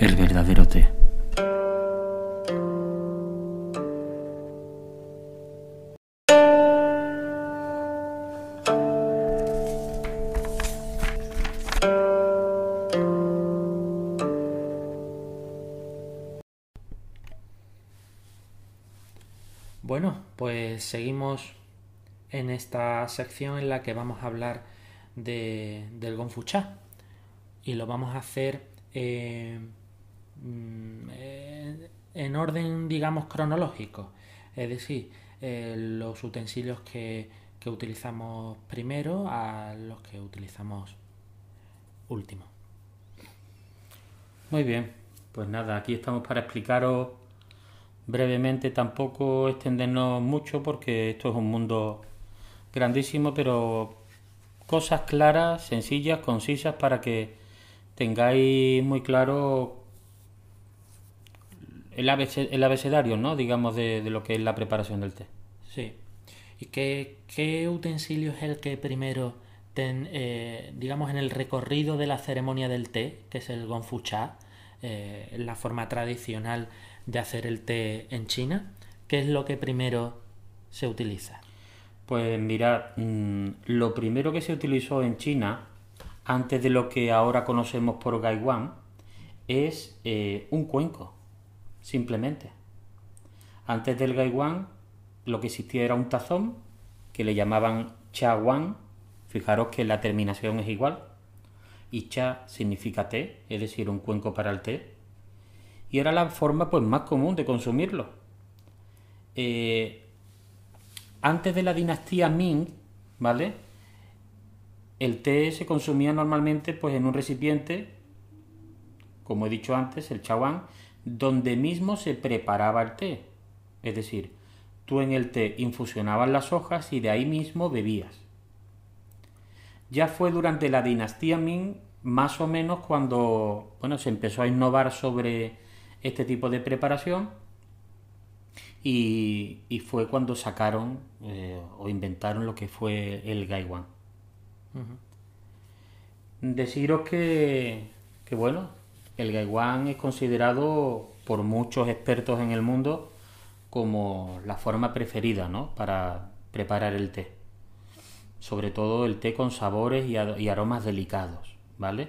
el verdadero té. Bueno, pues seguimos en esta sección en la que vamos a hablar de, del Gonfuchá y lo vamos a hacer eh, en orden, digamos, cronológico, es decir, eh, los utensilios que, que utilizamos primero a los que utilizamos último. Muy bien, pues nada, aquí estamos para explicaros brevemente, tampoco extendernos mucho porque esto es un mundo grandísimo, pero cosas claras, sencillas, concisas para que tengáis muy claro el, el abecedario, ¿no? Digamos, de, de lo que es la preparación del té. Sí. ¿Y qué, qué utensilio es el que primero, ten- eh, digamos, en el recorrido de la ceremonia del té, que es el gonfuchá, eh, la forma tradicional de hacer el té en China, qué es lo que primero se utiliza? Pues mirad, mm, lo primero que se utilizó en China, antes de lo que ahora conocemos por Gaiwan, es eh, un cuenco, simplemente. Antes del Gaiwan, lo que existía era un tazón que le llamaban Chawan. Fijaros que la terminación es igual. Y Cha significa té, es decir, un cuenco para el té. Y era la forma pues, más común de consumirlo. Eh, antes de la dinastía Ming, ¿vale? El té se consumía normalmente pues en un recipiente, como he dicho antes, el chawan, donde mismo se preparaba el té. Es decir, tú en el té infusionabas las hojas y de ahí mismo bebías. Ya fue durante la dinastía Ming, más o menos cuando bueno, se empezó a innovar sobre este tipo de preparación y, y fue cuando sacaron eh, o inventaron lo que fue el Gaiwan. Deciros que, que, bueno, el Gaiwan es considerado por muchos expertos en el mundo como la forma preferida ¿no? para preparar el té. Sobre todo el té con sabores y, aromas delicados, ¿vale?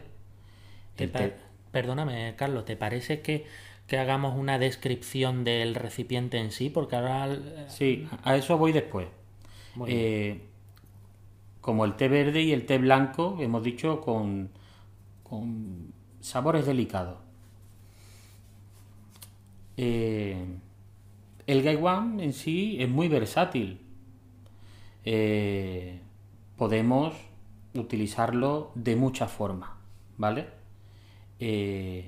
¿Te El pa- té- Perdóname, Carlos, ¿te parece que, que hagamos una descripción del recipiente en sí? Porque ahora... eh, Sí, a eso voy después. Eh, como el té verde y el té blanco, hemos dicho, con, con sabores delicados. Eh, el Gaiwan en sí es muy versátil. Eh, podemos utilizarlo de muchas formas, ¿vale? Eh,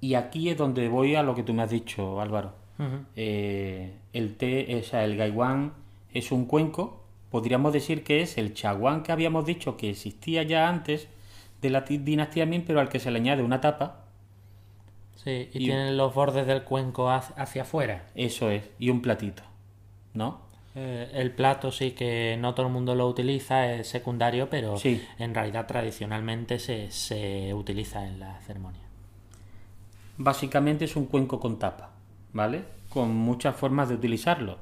y aquí es donde voy a lo que tú me has dicho, Álvaro. Eh, el té, o sea, el gaiwan es un cuenco. Podríamos decir que es el chaguán que habíamos dicho que existía ya antes de la dinastía Ming, pero al que se le añade una tapa. Sí, y, Y- tienen los bordes del cuenco hacia, hacia afuera. Eso es, y un platito, ¿no? Eh, el plato sí que no todo el mundo lo utiliza, es secundario, pero Sí. en realidad tradicionalmente se, se utiliza en la ceremonia. Básicamente es un cuenco con tapa, ¿vale? Con muchas formas de utilizarlo.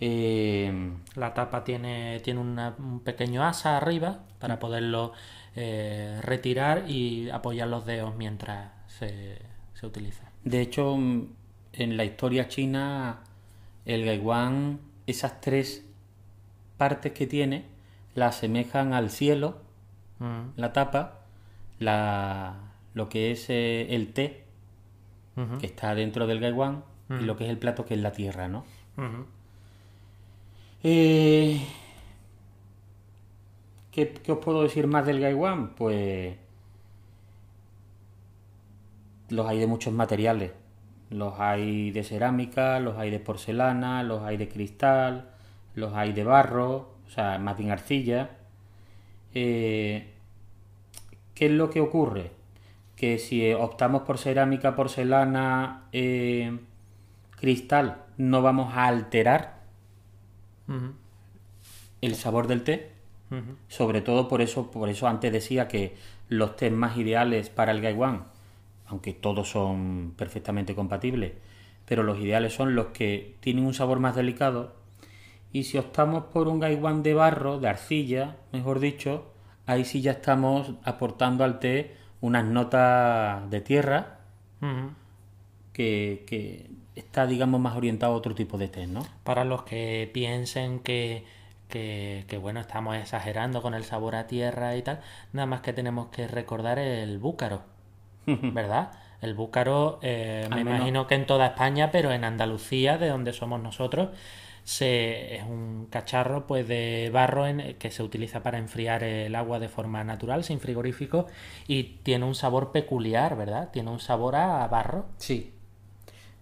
Eh, La tapa tiene, tiene una- un pequeño asa arriba para poderlo eh, retirar y apoyar los dedos mientras se, se utiliza. De hecho, mm, en la historia china, el Gaiwan, esas tres partes que tiene, la asemejan al cielo, Mm, la tapa, la, lo que es eh, el té, que está dentro del Gaiwan, y lo que es el plato, que es la tierra, ¿no? Eh, ¿qué, qué os puedo decir más del Gaiwan? Pues los hay de muchos materiales. Los hay de cerámica, los hay de porcelana, los hay de cristal, los hay de barro, o sea, más bien arcilla. Eh, ¿Qué es lo que ocurre? Que si optamos por cerámica, porcelana, eh, cristal, no vamos a alterar el sabor del té, Sobre todo por eso, por eso antes decía que los test más ideales para el Gaiwan, aunque todos son perfectamente compatibles, pero los ideales son los que tienen un sabor más delicado. Y si optamos por un Gaiwan de barro, de arcilla, mejor dicho, ahí sí ya estamos aportando al té unas notas de tierra que, que, está, digamos, más orientado a otro tipo de té, ¿no? Para los que piensen que, bueno, estamos exagerando con el sabor a tierra y tal, nada más que tenemos que recordar el búcaro, ¿verdad? El búcaro, eh, me imagino que en toda España, pero en Andalucía, de donde somos nosotros, se, es un cacharro pues de barro en, que se utiliza para enfriar el agua de forma natural, sin frigorífico, y tiene un sabor peculiar, ¿verdad? Tiene un sabor a barro. Sí,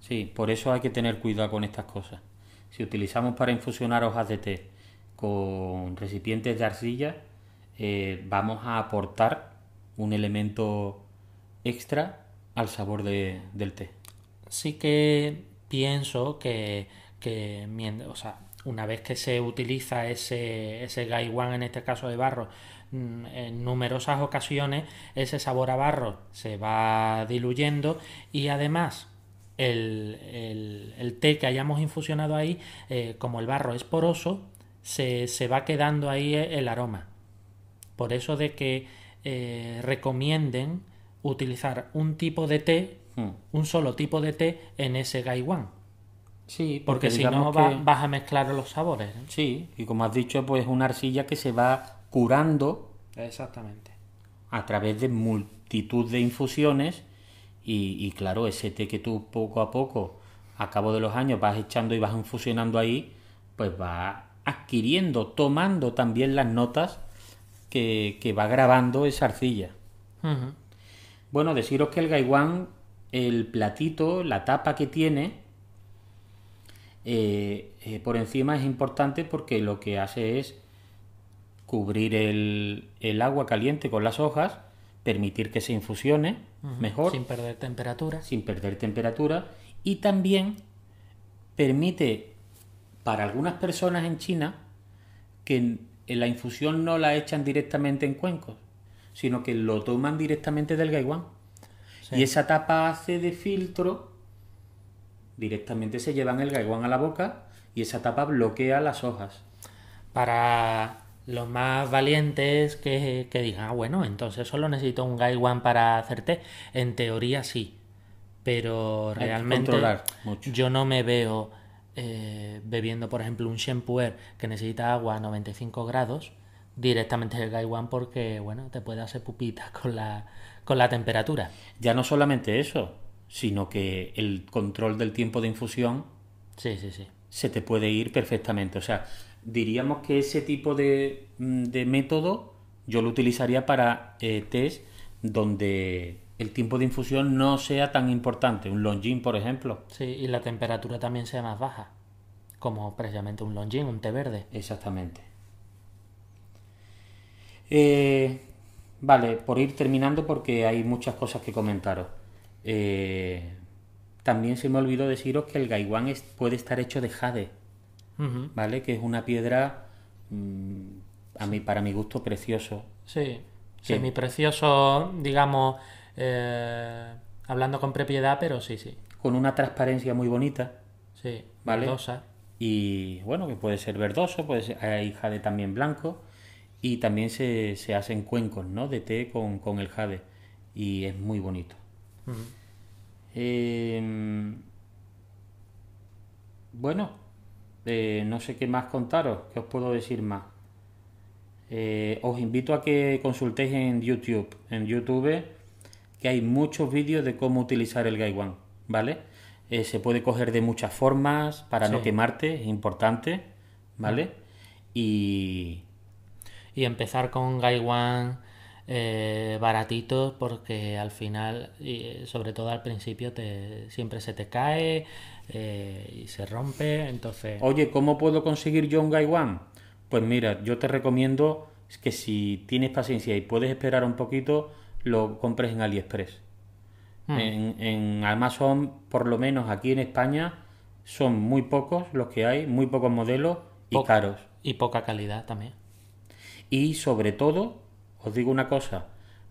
sí, por eso hay que tener cuidado con estas cosas. Si utilizamos para infusionar hojas de té con recipientes de arcilla, eh, vamos a aportar un elemento extra al sabor del té. Sí que pienso que que o sea, una vez que se utiliza ese, ese gaiwan, en este caso de barro, mm, en numerosas ocasiones, ese sabor a barro se va diluyendo y además el, el, té que hayamos infusionado ahí, eh, como el barro es poroso, se, se, va quedando ahí el aroma. Por eso de que eh, recomienden utilizar un tipo de té, hmm. un solo tipo de té en ese gaiwan Sí, porque, si no vas a mezclar los sabores. Sí, y como has dicho, pues una arcilla que se va curando. Exactamente. A través de multitud de infusiones y, claro, ese té que tú poco a poco, a cabo de los años, vas echando y vas infusionando ahí, pues va adquiriendo, tomando también las notas que, va grabando esa arcilla. Bueno, deciros que el gaiwan, el platito, la tapa que tiene, eh, eh, por encima es importante porque lo que hace es cubrir el, agua caliente con las hojas, permitir que se infusione mejor. Sin perder temperatura. Sin perder temperatura. Y también permite para algunas personas en China que en la infusión no la echan directamente en cuencos, sino que lo toman directamente del gaiwan. Y esa tapa hace de filtro directamente se llevan el gaiwan a la boca y esa tapa bloquea las hojas. Para los más valientes que, digan, ah, bueno, entonces solo necesito un gaiwan para hacer té. En teoría sí, pero realmente yo no me veo eh, bebiendo, por ejemplo, un shampoo que necesita agua a 95 grados directamente el gaiwan porque, bueno, te puede hacer pupitas con la, con la temperatura. Ya no solamente eso, sino que el control del tiempo de infusión sí, sí, sí. se te puede ir perfectamente. O sea, diríamos que ese tipo de, mm, método yo lo utilizaría para eh, test donde el tiempo de infusión no sea tan importante. Un longin, por ejemplo. Sí, y la temperatura también sea más baja. Como precisamente un longin, un té verde. Exactamente. Eh, vale, por ir terminando porque hay muchas cosas que comentaros. Eh, también se me olvidó deciros que el gaiwan puede estar hecho de jade, ¿vale? Que es una piedra, mm, a mí, para mi gusto, precioso. Sí, semi precioso, digamos, eh, hablando con propiedad, pero sí, sí. Con una transparencia muy bonita. Sí, ¿vale? verdosa. Y bueno, que puede ser verdoso, puede ser, hay jade también blanco. Y también se, se hacen cuencos, ¿no? De té con, con el jade. Y es muy bonito. Em, bueno, eh, no sé qué más contaros, qué os puedo decir más. Eh, os invito a que consultéis en YouTube, en YouTube, que hay muchos vídeos de cómo utilizar el Gaiwan, ¿vale? Eh, se puede coger de muchas formas para no quemarte, es importante, ¿vale? Y... Y empezar con Gaiwan eh, baratitos porque al final, y sobre todo al principio, te, siempre se te cae eh, y se rompe. Entonces, oye, ¿cómo puedo conseguir yo un Gaiwan? Pues mira, yo te recomiendo que si tienes paciencia y puedes esperar un poquito, lo compres en AliExpress. Hmm. En, en Amazon, por lo menos aquí en España, son muy pocos los que hay, muy pocos modelos y caros. Y poca calidad también. Y sobre todo, os digo una cosa,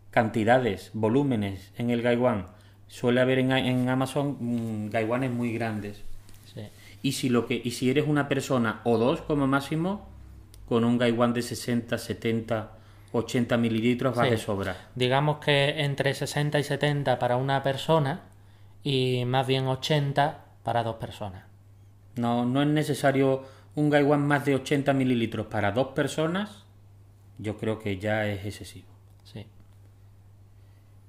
cantidades, volúmenes en el gaiwan. Suele haber en, Amazon mm, gaiwanes muy grandes. Y si lo que y si eres una persona o dos como máximo, con un gaiwan de 60, 70, 80 mililitros va de sobra. Digamos que entre 60 y 70 para una persona y más bien 80 para dos personas. No, no es necesario un gaiwan más de 80 mililitros para dos personas. Yo creo que ya es excesivo. Sí.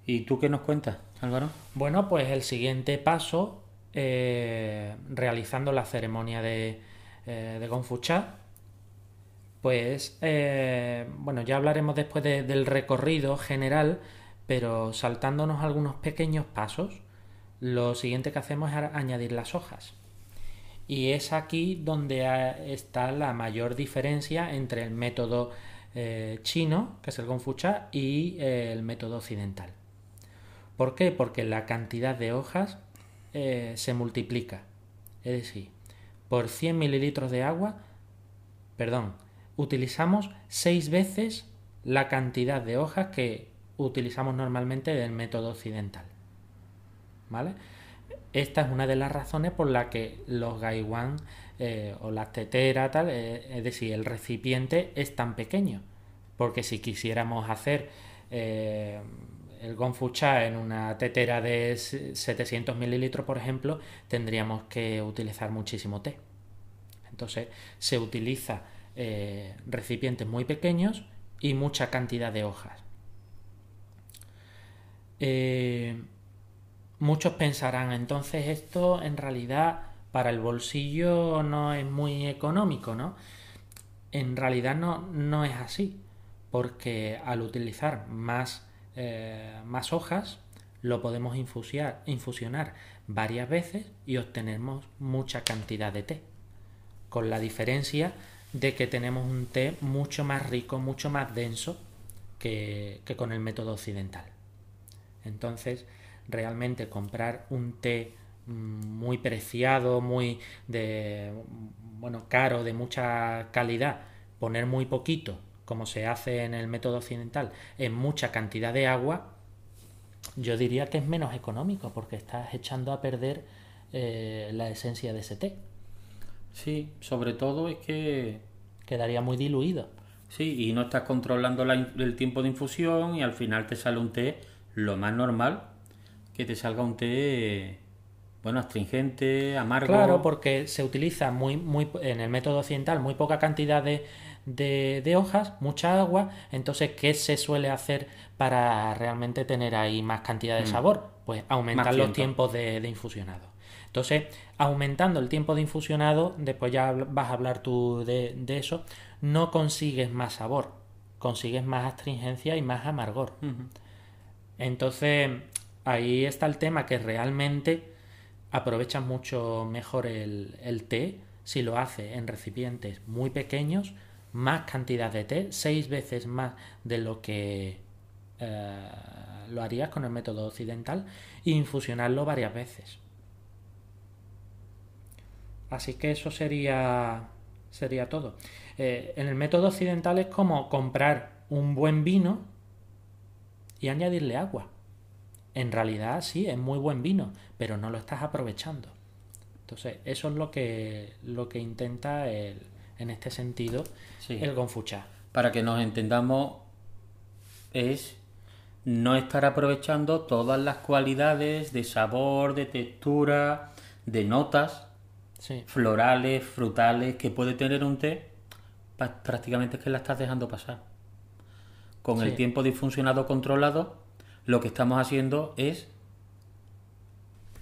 ¿Y tú qué nos cuentas, Álvaro? Bueno, pues el siguiente paso, eh, realizando la ceremonia de, eh, de Gonfucha, pues, eh, bueno, ya hablaremos después del recorrido general, pero saltándonos algunos pequeños pasos, lo siguiente que hacemos es añadir las hojas. Y es aquí donde está la mayor diferencia entre el método eh, chino, que es el Gonfucha, y eh, el método occidental. ¿Por qué? Porque la cantidad de hojas se multiplica. Es decir, por 100 mililitros de agua, perdón, utilizamos seis veces la cantidad de hojas que utilizamos normalmente del método occidental. ¿Vale? Esta es una de las razones por la que los gaiwan eh, o las teteras, tal, eh, es decir, el recipiente es tan pequeño. Porque si quisiéramos hacer eh, el gonfucha en una tetera de 700 mililitros, por ejemplo, tendríamos que utilizar muchísimo té. Entonces se utiliza eh, recipientes muy pequeños y mucha cantidad de hojas. Eh, muchos pensarán, entonces esto en realidad para el bolsillo no es muy económico, ¿no? En realidad no, no es así, porque al utilizar más, eh, más hojas, lo podemos infusionar varias veces y obtenemos mucha cantidad de té, con la diferencia de que tenemos un té mucho más rico, mucho más denso que, con el método occidental. Entonces, realmente comprar un té mm, muy preciado, muy de bueno, caro, de mucha calidad, poner muy poquito, como se hace en el método occidental, en mucha cantidad de agua, yo diría que es menos económico porque estás echando a perder eh, la esencia de ese té. Sí, sobre todo es que... Quedaría muy diluido. Sí, y no estás controlando el tiempo de infusión y al final te sale un té lo más normal, que te salga un té, bueno, astringente, amargo. Claro, porque se utiliza muy, muy, en el método occidental muy poca cantidad de, de, hojas, mucha agua, entonces, ¿qué se suele hacer para realmente tener ahí más cantidad de mm. sabor? Pues aumentar los tiempos de, de infusionado. Entonces, aumentando el tiempo de infusionado, después ya vas a hablar tú de, eso, no consigues más sabor, consigues más astringencia y más amargor. Entonces, ahí está el tema que realmente aprovechas mucho mejor el, té si lo hace en recipientes muy pequeños, más cantidad de té, seis veces más de lo que eh, lo harías con el método occidental, e infusionarlo varias veces. Así que eso sería, sería todo. Eh, en el método occidental es como comprar un buen vino y añadirle agua. En realidad sí, es muy buen vino, pero no lo estás aprovechando. Entonces, eso es lo que, lo que intenta el, en este sentido el Gonfucha. Para que nos entendamos, es no estar aprovechando todas las cualidades de sabor, de textura, de notas florales, frutales que puede tener un té, prácticamente es que la estás dejando pasar. Con el tiempo disfuncionado controlado, lo que estamos haciendo es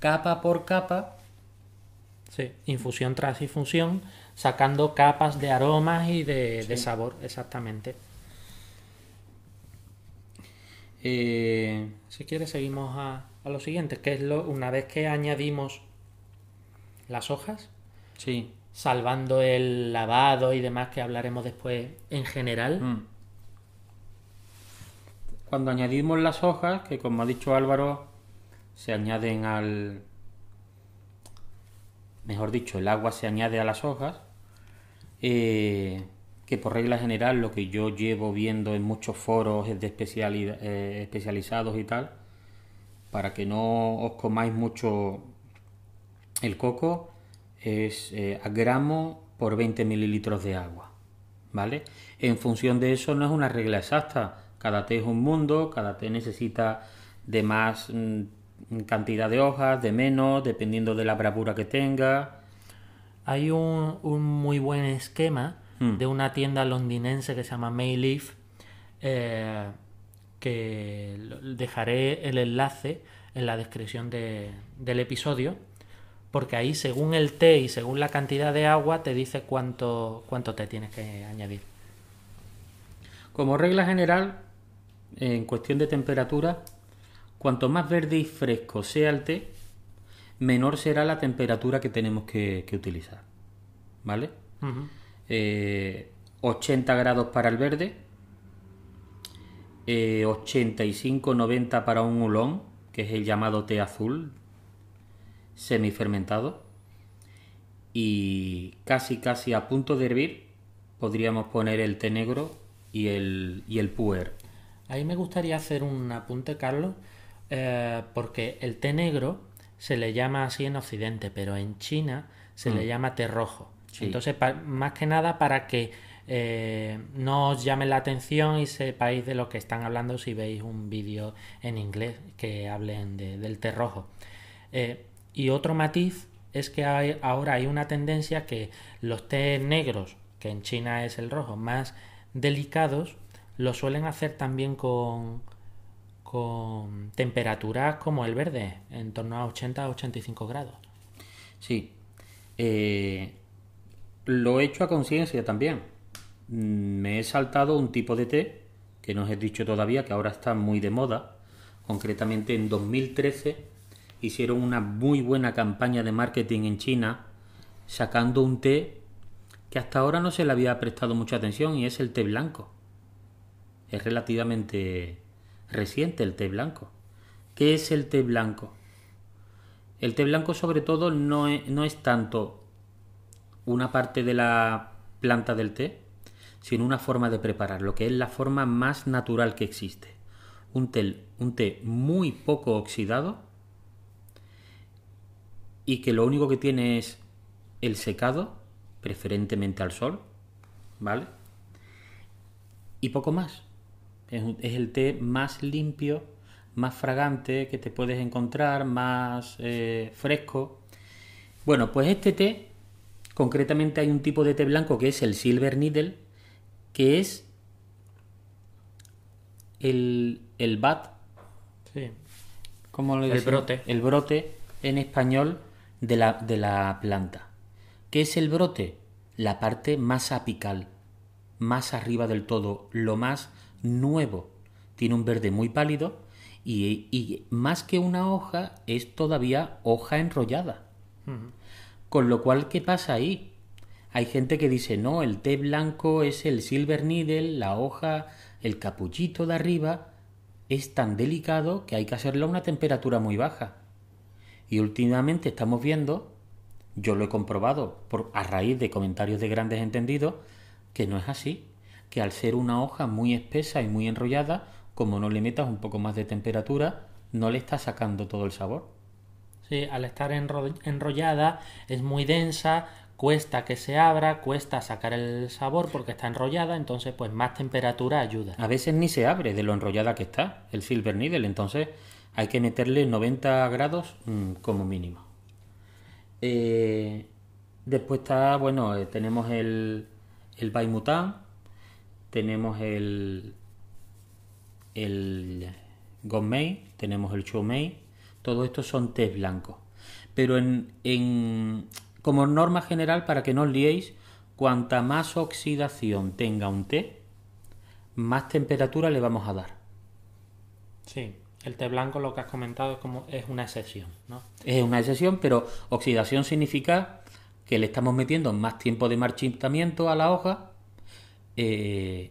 capa por capa. Sí, infusión tras infusión, sacando capas de aromas y de, sabor, exactamente. Eh, si quieres, seguimos a, a, lo siguiente, que es lo, una vez que añadimos las hojas, Sí. Salvando el lavado y demás que hablaremos después en general. Mm. Cuando añadimos las hojas, que como ha dicho Álvaro, se añaden al... Mejor dicho, el agua se añade a las hojas. Eh, que por regla general lo que yo llevo viendo en muchos foros de eh, especializados y tal, para que no os comáis mucho el coco, es eh, a gramo por 20 mililitros de agua. ¿Vale? En función de eso no es una regla exacta. Cada té es un mundo, cada té necesita de más mm, cantidad de hojas, de menos, dependiendo de la bravura que tenga. Hay un, muy buen esquema hmm. de una tienda londinense que se llama Mayleaf, eh, que dejaré el enlace en la descripción del episodio, porque ahí según el té y según la cantidad de agua te dice cuánto, cuánto té tienes que añadir. Como regla general, en cuestión de temperatura, cuanto más verde y fresco sea el té, menor será la temperatura que tenemos que, utilizar. ¿Vale? 80 eh, grados para el verde, 85-90 eh, para un hulón, que es el llamado té azul, semifermentado, y casi casi a punto de hervir podríamos poner el té negro y el, y el puer. Ahí me gustaría hacer un apunte, Carlos, eh, porque el té negro se le llama así en Occidente, pero en China se le mm. llama té rojo. Entonces, más que nada para que eh, no os llame la atención y sepáis de lo que están hablando si veis un vídeo en inglés que hablen del té rojo. Eh, y otro matiz es que ahora hay una tendencia que los té negros, que en China es el rojo, más delicados, lo suelen hacer también con, con temperaturas como el verde, en torno a 80 a 85 grados. Sí. Eh, lo he hecho a conciencia también. Mm, me he saltado un tipo de té que no os he dicho todavía, que ahora está muy de moda. Concretamente en 2013 hicieron una muy buena campaña de marketing en China sacando un té que hasta ahora no se le había prestado mucha atención y es el té blanco. Es relativamente reciente el té blanco. ¿Qué es el té blanco? El té blanco sobre todo no es, no es tanto una parte de la planta del té, sino una forma de preparar, lo que es la forma más natural que existe. Un té, un té muy poco oxidado y que lo único que tiene es el secado, preferentemente al sol, ¿vale? Y poco más. Es, el té más limpio, más fragante que te puedes encontrar, más eh, fresco. Bueno, pues este té, concretamente hay un tipo de té blanco que es el Silver Needle, que es el, el bat. Sí. ¿Cómo le el brote. El brote en español de la, de la planta. ¿Qué es el brote? La parte más apical, más arriba del todo, lo más nuevo. Tiene un verde muy pálido y, más que una hoja es todavía hoja enrollada. Con lo cual, ¿qué pasa ahí? Hay gente que dice, no, el té blanco es el silver needle, la hoja, el capullito de arriba, es tan delicado que hay que hacerlo a una temperatura muy baja. Y últimamente estamos viendo, yo lo he comprobado por, a raíz de comentarios de grandes entendidos, que no es así que al ser una hoja muy espesa y muy enrollada, como no le metas un poco más de temperatura, no le está sacando todo el sabor. Sí, al estar enrollada es muy densa, cuesta que se abra, cuesta sacar el sabor porque está enrollada, entonces pues más temperatura ayuda. A veces ni se abre de lo enrollada que está el silver needle, entonces hay que meterle 90 grados mm, como mínimo. Eh, después está, bueno, eh, tenemos el, el Baimután, tenemos el, el tenemos el Choumei, todo esto son tés blancos. Pero en, en, como norma general, para que no os liéis, cuanta más oxidación tenga un té, más temperatura le vamos a dar. Sí, el té blanco lo que has comentado es como es una excepción, ¿no? Es una excepción, pero oxidación significa que le estamos metiendo más tiempo de marchitamiento a la hoja eh,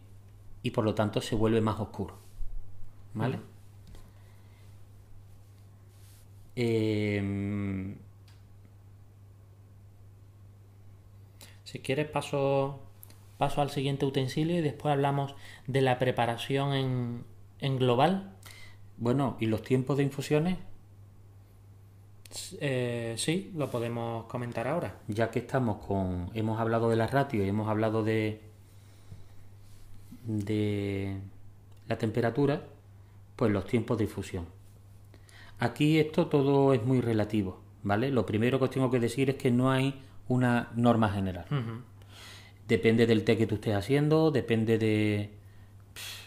y por lo tanto se vuelve más oscuro. ¿Vale? Em, si quieres paso paso al siguiente utensilio y después hablamos de la preparación en, en global. Bueno, ¿y los tiempos de infusiones? Eh, sí, lo podemos comentar ahora. Ya que estamos con. Hemos hablado de la ratio y hemos hablado de. de la temperatura, pues los tiempos de infusión. Aquí esto todo es muy relativo, ¿vale? Lo primero que os tengo que decir es que no hay una norma general. Depende del té que tú estés haciendo, depende de,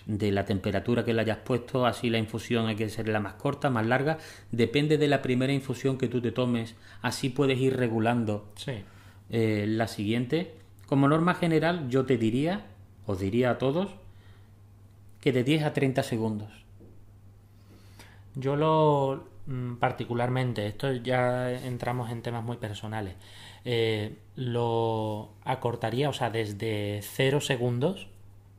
de la temperatura que le hayas puesto, así la infusión hay que ser la más corta, más larga, depende de la primera infusión que tú te tomes, así puedes ir regulando eh, la siguiente. Como norma general yo te diría, os diría a todos, que de 10 a 30 segundos. Yo lo mm, particularmente, esto ya entramos en temas muy personales, eh, lo acortaría, o sea, desde 0 segundos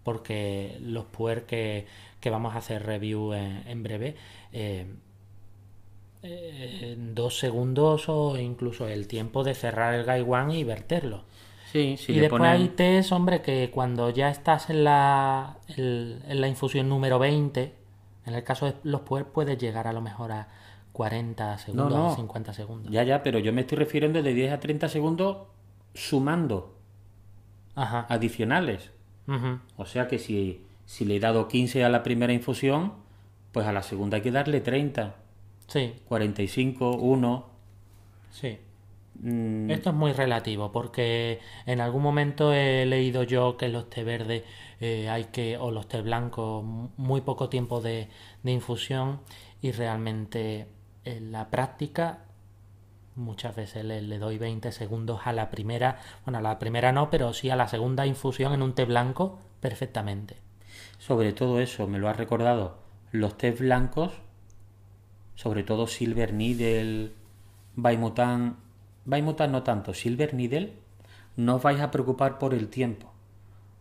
porque los puer que, vamos a hacer review en, breve, eh, en dos segundos o incluso el tiempo de cerrar el One y verterlo. Sí, y después hay test, hombre, que cuando ya estás en la, en, la infusión número 20, en el caso de los puer puedes llegar a lo mejor a 40 segundos o 50 segundos. Ya, ya, pero yo me estoy refiriendo de 10 a 30 segundos sumando adicionales. O sea que si, si le he dado 15 a la primera infusión, pues a la segunda hay que darle 30. Sí. 45, 1. Sí. Mm. Esto es muy relativo porque en algún momento he leído yo que los té verdes eh, hay que, o los té blancos, muy poco tiempo de, de infusión y realmente en la práctica muchas veces le, doy 20 segundos a la primera, bueno, a la primera no, pero sí a la segunda infusión en un té blanco perfectamente. Sobre todo eso, me lo ha recordado, los té blancos, sobre todo Silver Needle, Baimutan, Baimutan no tanto, Silver Needle, no os vais a preocupar por el tiempo,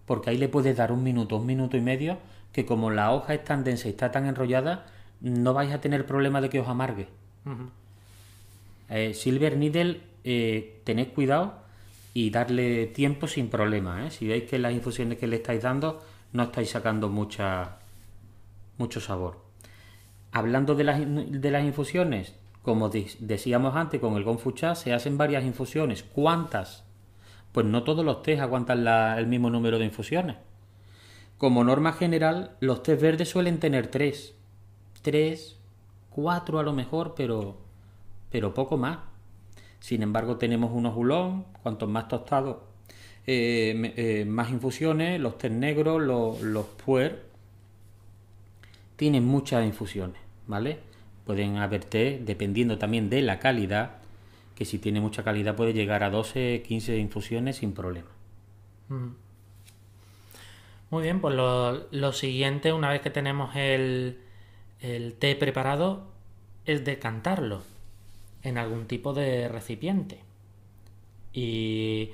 porque ahí le puedes dar un minuto, un minuto y medio, que como la hoja es tan densa y está tan enrollada, no vais a tener problema de que os amargue. Eh, Silver Needle, eh, tened cuidado y darle tiempo sin problema. ¿eh? Si veis que las infusiones que le estáis dando no estáis sacando mucha, mucho sabor. Hablando de las, de las infusiones, como decíamos antes, con el Gonfucha se hacen varias infusiones. ¿Cuántas? Pues no todos los tés aguantan el mismo número de infusiones. Como norma general, los tés verdes suelen tener tres. Tres, cuatro a lo mejor, pero pero poco más. Sin embargo, tenemos unos hulón, cuantos más tostados, eh, eh, más infusiones, los té negros, los, los puer, tienen muchas infusiones, ¿vale? Pueden haber dependiendo también de la calidad, que si tiene mucha calidad puede llegar a 12, 15 infusiones sin problema. Muy bien, pues lo, lo, siguiente, una vez que tenemos el, el té preparado, es decantarlo en algún tipo de recipiente. Y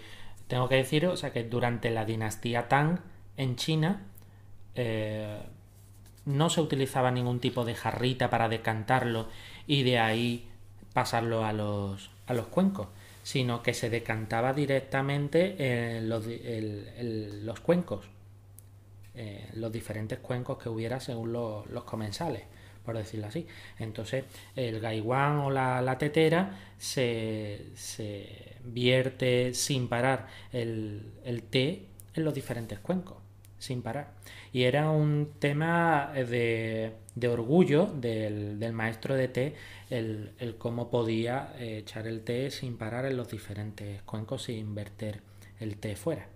tengo que decir, o sea, que durante la dinastía Tang en China eh, no se utilizaba ningún tipo de jarrita para decantarlo y de ahí pasarlo a los, a los cuencos, sino que se decantaba directamente en los, los cuencos, eh, los diferentes cuencos que hubiera según los comensales por decirlo así. Entonces, el gaiwan o la, tetera se, se, vierte sin parar el, el, té en los diferentes cuencos, sin parar. Y era un tema de, de orgullo del, del, maestro de té el, el cómo podía eh, echar el té sin parar en los diferentes cuencos sin verter el té fuera.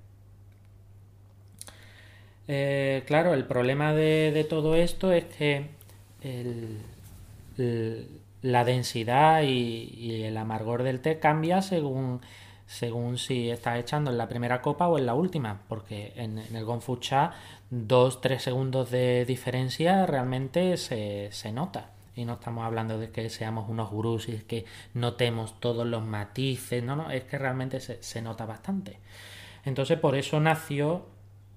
Eh, claro, el problema de, de, todo esto es que la densidad y, el amargor del té cambia según, según si estás echando en la primera copa o en la última, porque en, el Gonfucha dos, tres segundos de diferencia realmente se, nota. Y no estamos hablando de que seamos unos gurús y que notemos todos los matices, no, no, es que realmente se, se nota bastante. Entonces por eso nació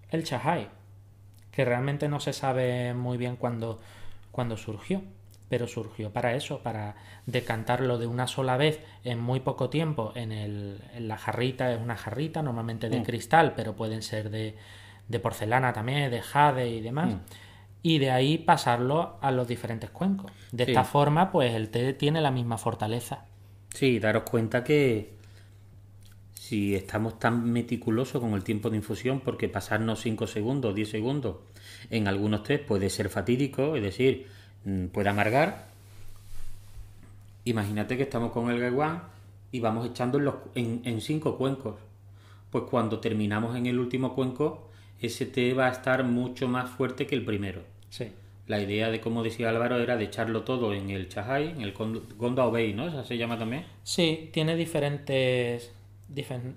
el Chahai, que realmente no se sabe muy bien cuándo cuando surgió. pero surgió para eso, para decantarlo de una sola vez en muy poco tiempo en, el, en la jarrita, es una jarrita normalmente de Mm. cristal, pero pueden ser de, de porcelana también, de jade y demás. Mm. Y de ahí pasarlo a los diferentes cuencos. De Sí. esta forma, pues el té tiene la misma fortaleza. Sí, daros cuenta que si estamos tan meticulosos con el tiempo de infusión, porque pasarnos 5 segundos, 10 segundos en algunos test puede ser fatídico, es decir, mm, puede amargar. Imagínate que estamos con el Gaiwan y vamos echando en, los, en, en cinco cuencos. Pues cuando terminamos en el último cuenco, ese té va a estar mucho más fuerte que el primero. Sí. La idea de, como decía Álvaro, era de echarlo todo en el Chahai, en el Gond- Gonda Obey, ¿no? Esa se llama también. Sí, tiene diferentes,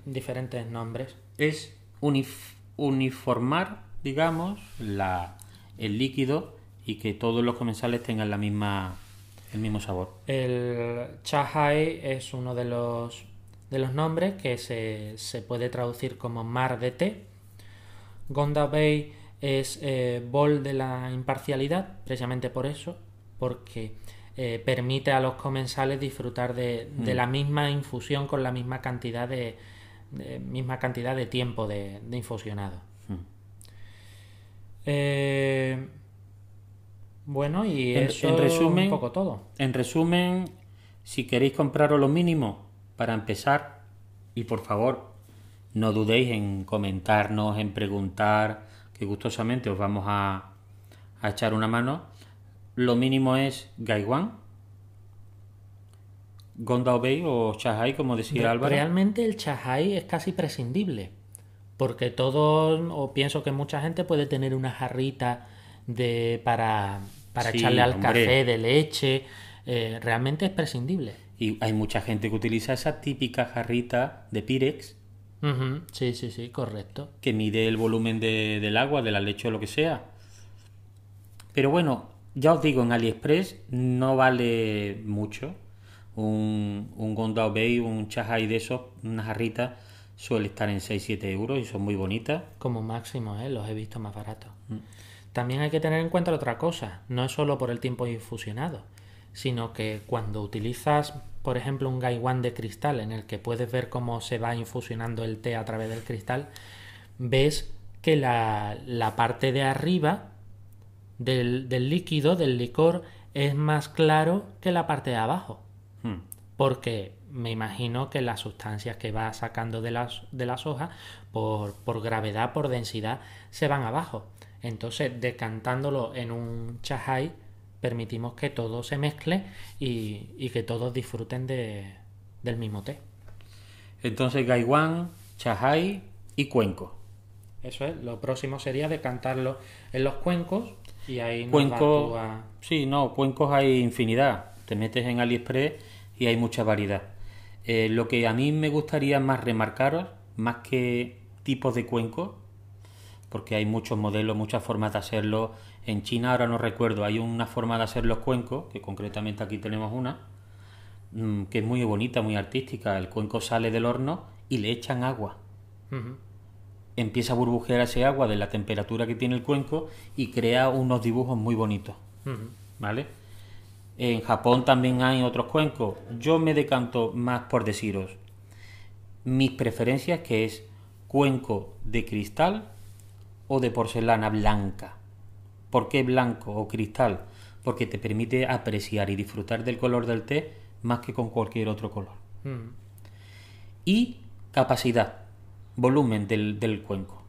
diferentes nombres. Es unif- uniformar, digamos, la, el líquido y que todos los comensales tengan la misma, el mismo sabor. El Chahai es uno de los, de los nombres que se, se puede traducir como mar de té. Gonda Bay es eh, bol de la imparcialidad, precisamente por eso, porque eh, permite a los comensales disfrutar de, de la misma infusión con la misma cantidad de, de- misma cantidad de tiempo de, de infusionado. Eh, bueno, y En- eso en resumen- un poco todo. En resumen, si queréis compraros lo mínimo para empezar, y por favor, no dudéis en comentarnos, en preguntar, que gustosamente os vamos a, a echar una mano. Lo mínimo es Gaiwan, Gonda Obey o Chahai, como decía Re- Álvaro. Realmente el chahai es casi prescindible. Porque todos, o pienso que mucha gente puede tener una jarrita de para, para Sí, echarle al hombre. café de leche. eh, realmente es prescindible. Y hay mucha gente que utiliza esa típica jarrita de Pirex Sí, sí, sí, correcto. que mide el volumen de- del agua, de la leche o lo que sea. Pero bueno, ya os digo, en AliExpress no vale mucho. Un, un Gonda Obey, un Chahai de esos, una jarrita, suele estar en 6-7 euros y son muy bonitas. Como máximo, ¿eh? los he visto más baratos. Mm. También hay que tener en cuenta otra cosa. No es solo por el tiempo infusionado, sino que cuando utilizas, por ejemplo, un gaiwan de cristal en el que puedes ver cómo se va infusionando el té a través del cristal, ves que la, la parte de arriba del, del líquido, del licor, es más claro que la parte de abajo. Hmm. Porque me imagino que las sustancias que va sacando de las, de las hojas, por, por gravedad, por densidad, se van abajo. Entonces, decantándolo en un chahai, permitimos que todo se mezcle y, y que todos disfruten de, del mismo té. Entonces, Gaiwan, Chahai y Cuenco. Eso es, lo próximo sería decantarlo en los cuencos y ahí nos Cuenco, vas tú a- sí, no, cuencos hay infinidad. Te metes en AliExpress y hay mucha variedad. Eh, lo que a mí me gustaría más remarcaros, más que tipos de cuencos, porque hay muchos modelos, muchas formas de hacerlo. En China ahora no recuerdo, hay una forma de hacer los cuencos, que concretamente aquí tenemos una, mm, que es muy bonita, muy artística. El cuenco sale del horno y le echan agua empieza a burbujear ese agua de la temperatura que tiene el cuenco y crea unos dibujos muy bonitos. ¿vale? En Japón también hay otros cuencos. Yo me decanto más por deciros mis preferencias que es cuenco de cristal o de porcelana blanca. ¿Por qué blanco o cristal? Porque te permite apreciar y disfrutar del color del té más que con cualquier otro color Ujú. y capacidad, volumen del, del cuenco.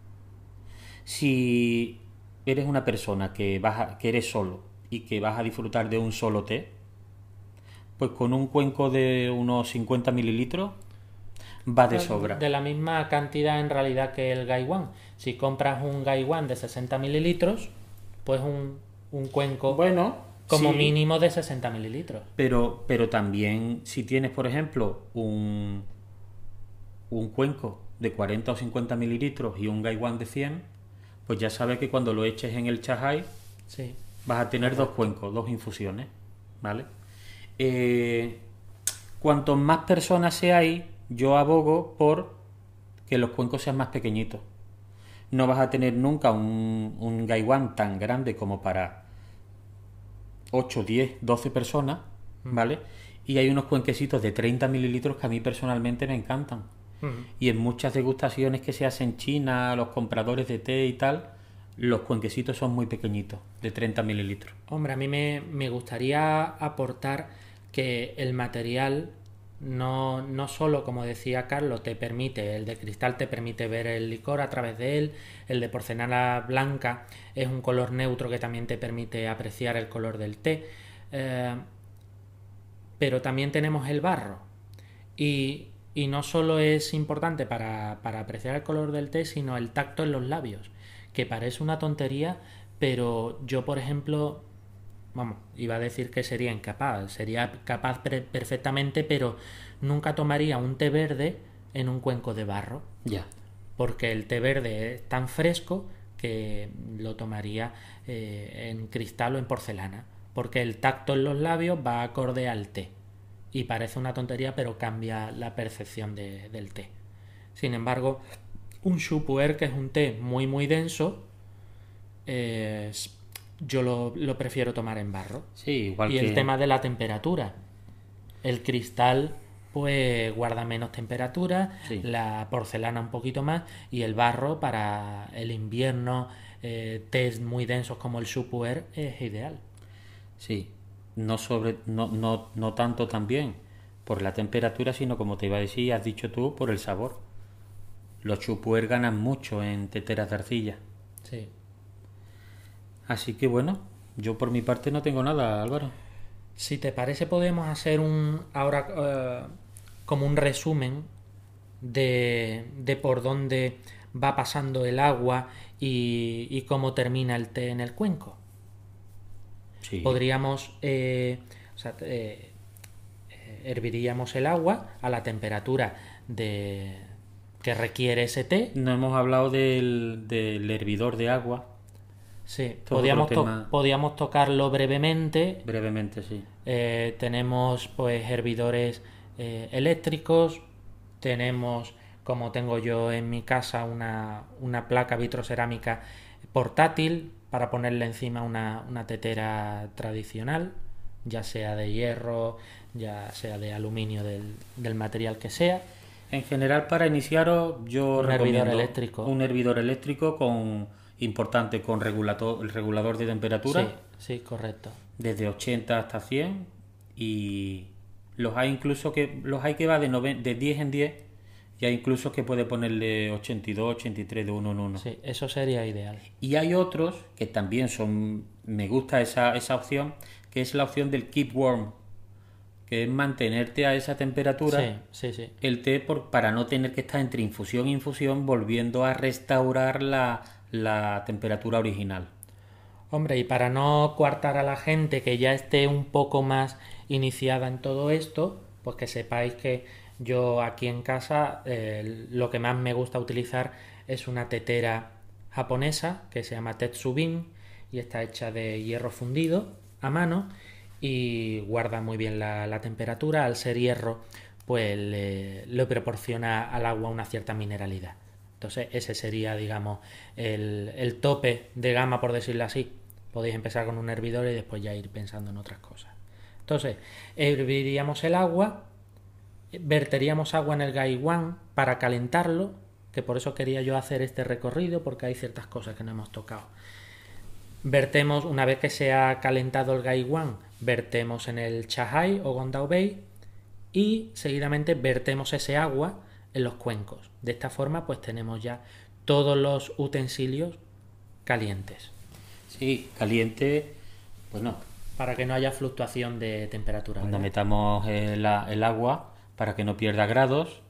Si eres una persona que, vas a- que eres solo y que vas a disfrutar de un solo té, pues con un cuenco de unos 50 mililitros va de sobra. De la misma cantidad en realidad que el gaiwan. Si compras un gaiwan de 60 mililitros, pues un, un cuenco Bueno, como sí, mínimo de 60 mililitros. Pero, pero también si tienes, por ejemplo, un, un cuenco de 40 o 50 mililitros y un gaiwan de 100, pues ya sabes que cuando lo eches en el chahai Sí. Vas a tener dos cuencos, dos infusiones, ¿vale? Eh, cuanto más personas seáis, yo abogo por que los cuencos sean más pequeñitos. No vas a tener nunca un, un gaiwan tan grande como para 8, 10, 12 personas, ¿vale? Y hay unos cuenquecitos de 30 mililitros que a mí personalmente me encantan. Y en muchas degustaciones que se hacen en China, los compradores de té y tal, los cuenquecitos son muy pequeñitos, de 30 mililitros. Hombre, a mí me, me gustaría aportar que el material no, no solo, como decía Carlos, te permite, el de cristal te permite ver el licor a través de él, el de porcelana blanca es un color neutro que también te permite apreciar el color del té, eh, pero también tenemos el barro. Y, y no solo es importante para, para apreciar el color del té, sino el tacto en los labios, que parece una tontería, pero yo, por ejemplo, vamos, iba a decir que sería incapaz, sería capaz perfectamente, pero nunca tomaría un té verde en un cuenco de barro. Ya. Porque el té verde es tan fresco que lo tomaría eh, en cristal o en porcelana. Porque el tacto en los labios va acorde al té. Y parece una tontería, pero cambia la percepción del té. Sin embargo, un chupuer, que es un té muy muy denso, es yo lo, prefiero tomar en barro. Sí, igual y el tema de la temperatura. El cristal pues guarda menos temperatura, la porcelana un poquito más y el barro para el invierno, eh, muy densos como el Supuer es ideal. Sí, no, sobre, no, no, no tanto también por la temperatura, sino como te iba a decir, has dicho tú, por el sabor. Los Supuer ganan mucho en teteras de arcilla. Sí. Así que bueno, yo por mi parte no tengo nada, Álvaro. Si te parece, podemos hacer un ahora eh, como un resumen de, de, por dónde va pasando el agua y, cómo termina el té en el cuenco. Sí. Podríamos, eh, o sea, eh, herviríamos el agua a la temperatura de, que requiere ese té. No hemos hablado del, del hervidor de agua Sí, podíamos, tocarlo brevemente. Brevemente, sí. Eh, tenemos pues hervidores eh, eléctricos, tenemos, como tengo yo en mi casa, una, una placa vitrocerámica portátil para ponerle encima una, una, tetera tradicional, ya sea de hierro, ya sea de aluminio del, del material que sea. En general, para iniciaros, yo un hervidor eléctrico. Un hervidor eléctrico con importante con regulator, el regulador de temperatura. Sí, sí, correcto. Desde 80 hasta 100 y los hay incluso que los hay que va de, de 10 en 10 y hay incluso que puede ponerle 82, 83 de uno en uno. Sí, eso sería ideal. Y hay otros que también son, me gusta esa, esa opción, que es la opción del keep warm, que es mantenerte a esa temperatura sí, sí, sí. el té por, para no tener que estar entre infusión e infusión volviendo a restaurar la, la temperatura original. Hombre, y para no coartar a la gente que ya esté un poco más iniciada en todo esto, pues que sepáis que yo aquí en casa eh, lo que más me gusta utilizar es una tetera japonesa que se llama Tetsubin y está hecha de hierro fundido a mano y guarda muy bien la, temperatura. Al ser hierro, pues le proporciona al agua una cierta mineralidad. Entonces ese sería, digamos, el, tope de gama, por decirlo así. Podéis empezar con un hervidor y después ya ir pensando en otras cosas. Entonces, herviríamos el agua, verteríamos agua en el gaiwan para calentarlo, que por eso quería yo hacer este recorrido, porque hay ciertas cosas que no hemos tocado. Vertemos, una vez que se ha calentado el gaiwan, vertemos en el chahai o gondao bei y seguidamente vertemos ese agua en los cuencos. De esta forma pues tenemos ya todos los utensilios calientes. Sí, caliente, bueno. Para que no haya fluctuación de temperatura. Cuando metamos el, agua, para que no pierda grados,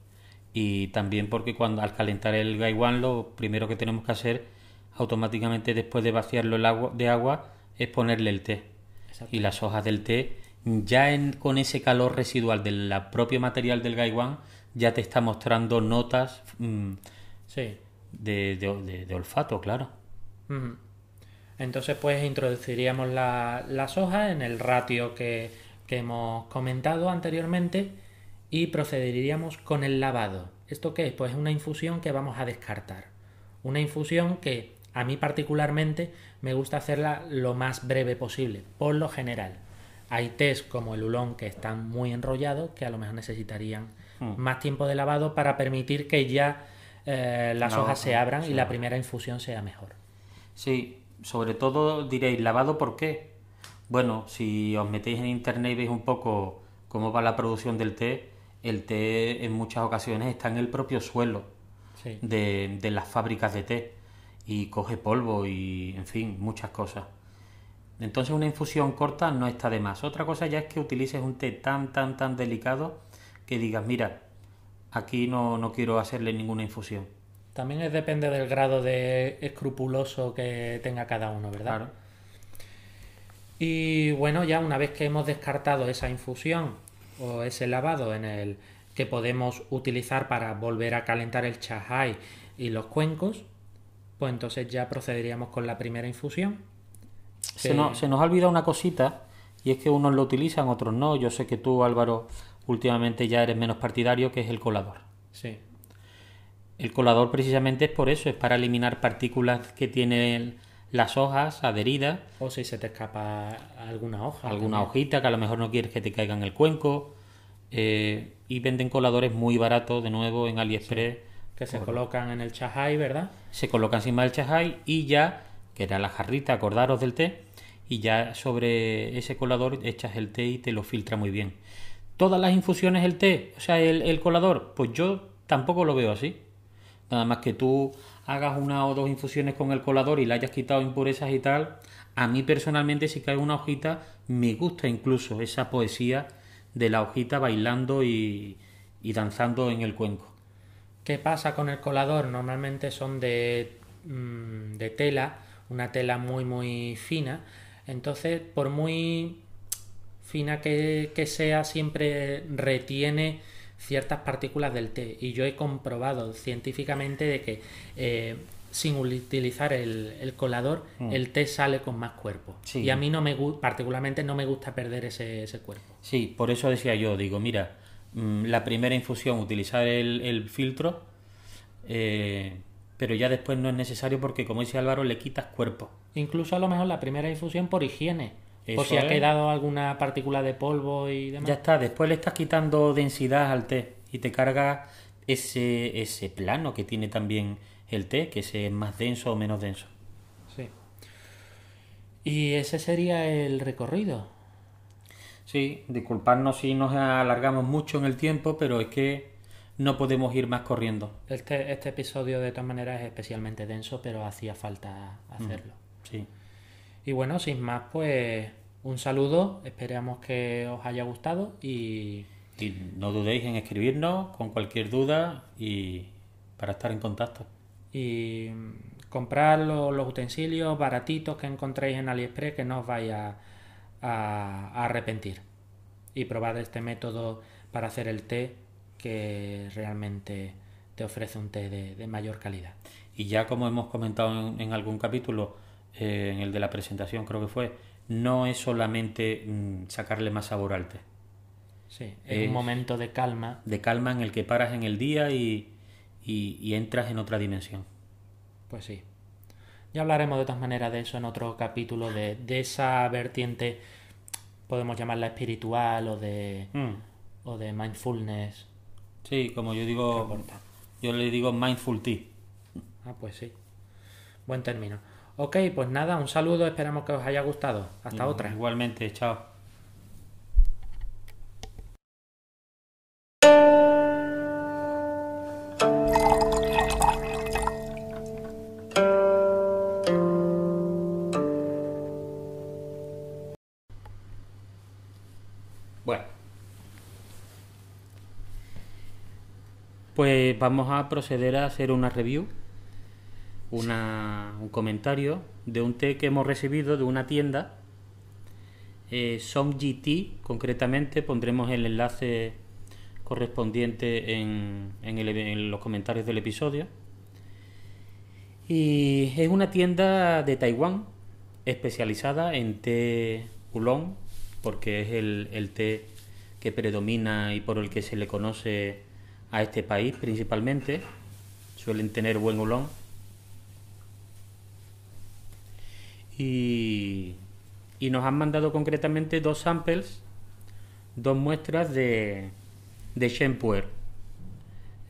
y también porque cuando al calentar el gaiwan lo primero que tenemos que hacer automáticamente después de vaciarlo el agua, de agua es ponerle el té. Y las hojas del té, ya en, con ese calor residual del propio material del gaiwan, ya te está mostrando notas mm, sí. de, olfato, claro. Entonces, pues introduciríamos las hojas en el ratio que, que hemos comentado anteriormente y procederíamos con el lavado. ¿Esto qué es? Pues una infusión que vamos a descartar. Una infusión que A mí particularmente me gusta hacerla lo más breve posible, por lo general. Hay tés como el ulón que están muy enrollados, que a lo mejor necesitarían Mm. más tiempo de lavado para permitir que ya eh, las La hojas hoja se abran y la primera infusión sea mejor. Sí, sobre todo diréis, ¿lavado por qué? Bueno, si os metéis en internet y veis un poco cómo va la producción del té, el té en muchas ocasiones está en el propio suelo Sí. de, de las fábricas de té y coge polvo y, en fin, muchas cosas. Entonces una infusión corta no está de más. Otra cosa ya es que utilices un té tan, tan, tan delicado que digas, mira, aquí no, no quiero hacerle ninguna infusión. También es depende del grado de escrupuloso que tenga cada uno, ¿verdad? Claro. Y bueno, ya una vez que hemos descartado esa infusión o ese lavado en el que podemos utilizar para volver a calentar el chahai y los cuencos, pues entonces ya procederíamos con la primera infusión. Se, que- nos, se nos ha olvidado una cosita y es que unos lo utilizan, otros no. Yo sé que tú, Álvaro, últimamente ya eres menos partidario, que es el colador. Sí, El colador precisamente es por eso, es para eliminar partículas que tienen las hojas adheridas, o si se te escapa alguna hoja. alguna también. hojita que a lo mejor no quieres que te caiga en el cuenco. eh, y venden coladores muy baratos, de nuevo, en AliExpress. Que se colocan en el chahai, ¿verdad? se coloca encima del chajai y ya, que era la jarrita, acordaros del té, y ya sobre ese colador echas el té y te lo filtra muy bien. Todas las infusiones el té, o sea, el, el colador, pues yo tampoco lo veo así. Nada más que tú hagas una o dos infusiones con el colador y le hayas quitado impurezas y tal. A mí personalmente si cae una hojita, me gusta incluso esa poesía de la hojita bailando y, y danzando en el cuenco. ¿Qué pasa con el colador? Normalmente son de, mm, de tela, una tela muy muy fina. Entonces, por muy fina que, que sea, siempre retiene ciertas partículas del té. Y yo he comprobado científicamente de que eh, sin utilizar el, el colador, el té sale con más cuerpo. Sí. Y a mí no me particularmente no me gusta perder ese, ese cuerpo. Sí, por eso decía yo, digo, mira, mm, la primera infusión utilizar el, el filtro, eh, pero ya después no es necesario porque, como dice Álvaro, le quitas cuerpo. Incluso a lo mejor la primera infusión por higiene. por Eso si ha quedado alguna partícula de polvo y demás. Ya está, después le estás quitando densidad al té y te carga ese, ese plano que tiene también el té, que ese es más denso o menos denso. Sí. Y ese sería el recorrido. Sí, disculpadnos si nos alargamos mucho en el tiempo, pero es que no podemos ir más corriendo. Este, este episodio de todas maneras es especialmente denso, pero hacía falta hacerlo. Sí. Y bueno, sin más, pues un saludo. Esperamos que os haya gustado y Y no dudéis en escribirnos con cualquier duda y para estar en contacto. y comprar lo- los utensilios baratitos que encontréis en AliExpress que no os vais a, a- a arrepentir. Y probad este método para hacer el té que realmente te ofrece un té de, de mayor calidad. Y ya como hemos comentado en, en algún capítulo, eh, en el de la presentación creo que fue, no es solamente mm, sacarle más sabor al té. Sí, es Es- un momento de calma. De calma en el que paras en el día y, y- y entras en otra dimensión. Pues sí. Ya hablaremos de todas maneras de eso en otro capítulo, de, de esa vertiente, podemos llamarla espiritual o de, Mm. o de mindfulness. Sí, como yo digo, yo le digo mindful tea. Ah, pues sí. Buen término. Ok, pues nada, un saludo, esperamos que os haya gustado. Hasta otra. Igualmente, chao. Pues vamos a proceder a hacer una review, un comentario de un té que hemos recibido de una tienda, eh, SomGT concretamente, pondremos el enlace correspondiente en, los comentarios del episodio. Y es una tienda de Taiwán especializada en té oolong, porque es el té que predomina y por el que se le conoce a este país principalmente. Suelen tener buen oolong. Y, y nos han mandado concretamente dos samples, dos muestras de, de Shenpuer.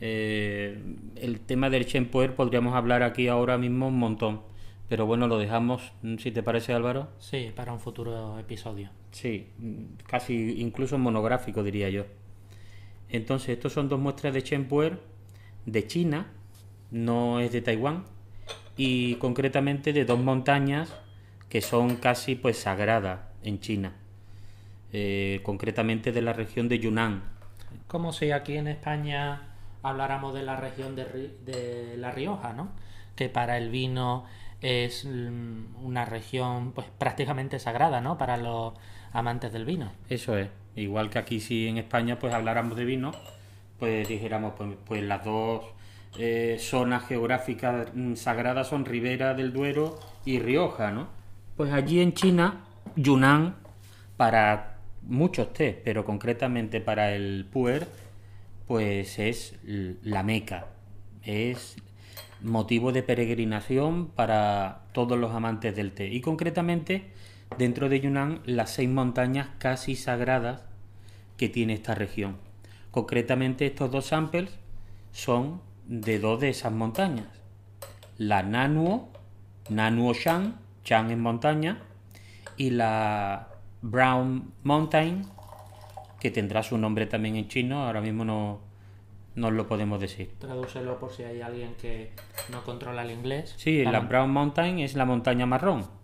Eh, el tema del Shenpuer podríamos hablar aquí ahora mismo un montón, pero bueno, lo dejamos, si te parece Álvaro. Sí, para un futuro episodio. Sí, casi incluso monográfico diría yo. Entonces, estos son dos muestras de Shenpuer de China, no es de Taiwán, y concretamente de dos montañas que son casi pues sagradas en China, eh, concretamente de la región de Yunnan. Como si aquí en España habláramos de la región de, de La Rioja, ¿no? Que para el vino es mm, una región pues prácticamente sagrada, ¿no? Para los amantes del vino. Eso es. Igual que aquí si en España pues habláramos de vino, pues dijéramos pues, pues las dos eh, zonas geográficas mm, sagradas son Ribera del Duero y Rioja, ¿no? Pues allí en China, Yunnan, para muchos té, pero concretamente para el puer, pues es la meca, es motivo de peregrinación para todos los amantes del té. Y concretamente, dentro de Yunnan, las seis montañas casi sagradas que tiene esta región. Concretamente, estos dos samples son de dos de esas montañas. La Nanuo, Nanuo Shan, Shan en montaña, y la Brown Mountain, que tendrá su nombre también en chino, ahora mismo no, no lo podemos decir. Tradúcelo por si hay alguien que no controla el inglés. Sí, la Brown Mountain es la montaña marrón.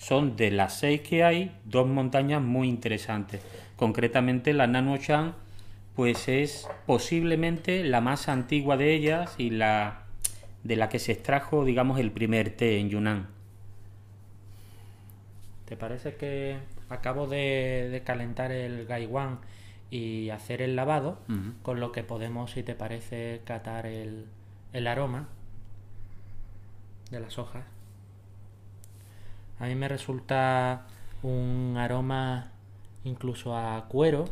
Son de las seis que hay, dos montañas muy interesantes. Concretamente la Nanuo Shan pues es posiblemente la más antigua de ellas y la de la que se extrajo, digamos, el primer té en Yunnan. ¿Te parece que acabo de, calentar el gaiwan y hacer el lavado, con lo que podemos, si te parece, catar el, el aroma de las hojas? A mí me resulta un aroma incluso a cuero,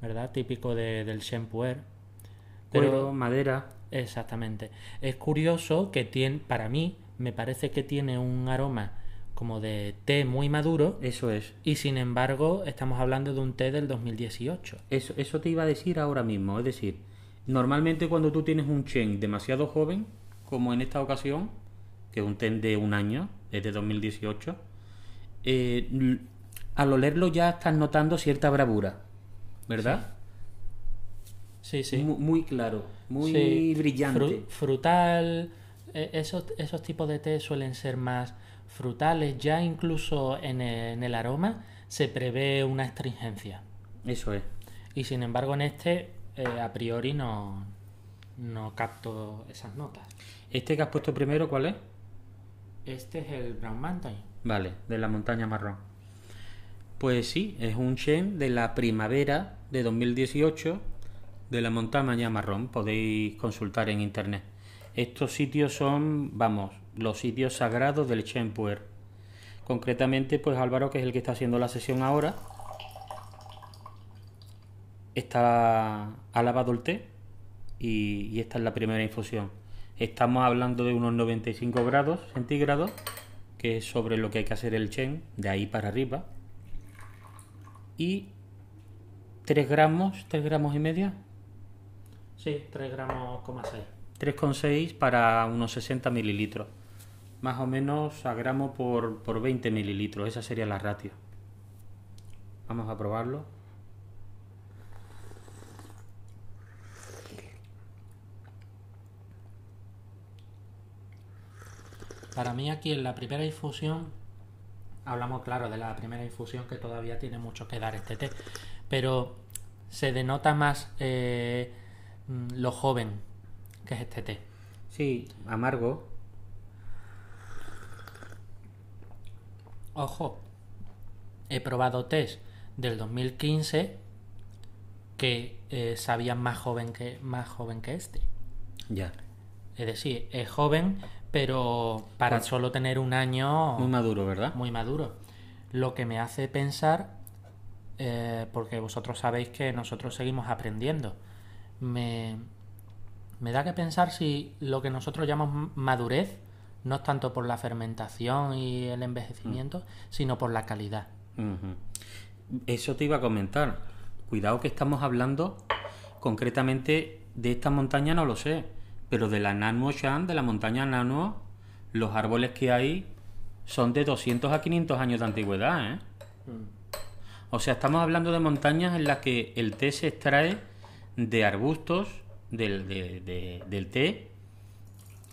¿verdad? Típico de, del Shenpuer. Cuero, madera. Exactamente. Es curioso que tiene, para mí, me parece que tiene un aroma como de té muy maduro. Eso es. Y sin embargo, estamos hablando de un té del 2018. Eso, eso te iba a decir ahora mismo. Es decir, normalmente cuando tú tienes un Chen demasiado joven, como en esta ocasión, que es un té de un año, es de 2018, eh, al olerlo ya estás notando cierta bravura. ¿verdad? Sí, sí. Muy, claro, muy brillante. frutal, e, esos, esos tipos de té suelen ser más frutales, ya incluso en el, aroma se prevé una astringencia. Eso es. Y sin embargo en este, eh, a priori no, no capto esas notas. ¿Este que has puesto primero cuál es? Este es el Brown Mountain. Vale, de la montaña marrón. Pues sí, es un Shen de la primavera de 2018 de la montaña marrón. Podéis consultar en internet. Estos sitios son, vamos, los sitios sagrados del Puer. Concretamente, pues Álvaro, que es el que está haciendo la sesión ahora, está ha lavado el té y, y esta es la primera infusión. Estamos hablando de unos 95 grados centígrados, que es sobre lo que hay que hacer el chen, de ahí para arriba. Y 3 gramos, 3 gramos y medio. Sí, 3 gramos, 6. 3,6 para unos 60 mililitros. Más o menos a gramo por, por 20 mililitros. Esa sería la ratio. Vamos a probarlo. Para mí aquí en la primera infusión, hablamos claro de la primera infusión que todavía tiene mucho que dar este té, pero se denota más eh, mm, lo joven que es este té. Sí, amargo. Ojo, he probado tés del 2015 que eh, sabían más joven que más joven que este. Ya. Es decir, es joven, pero para solo tener un año muy maduro, ¿verdad? Muy maduro. Lo que me hace pensar eh, porque vosotros sabéis que nosotros seguimos aprendiendo. Me, me da que pensar si lo que nosotros llamamos madurez no es tanto por la fermentación y el envejecimiento, sino por la calidad. Eso te iba a comentar. Cuidado que estamos hablando concretamente de esta montaña, no lo sé, pero de la Nano Shan, de la montaña Nano, los árboles que hay son de 200 a 500 años de antigüedad, ¿eh? O sea, estamos hablando de montañas en las que el té se extrae de arbustos del, de- de- del té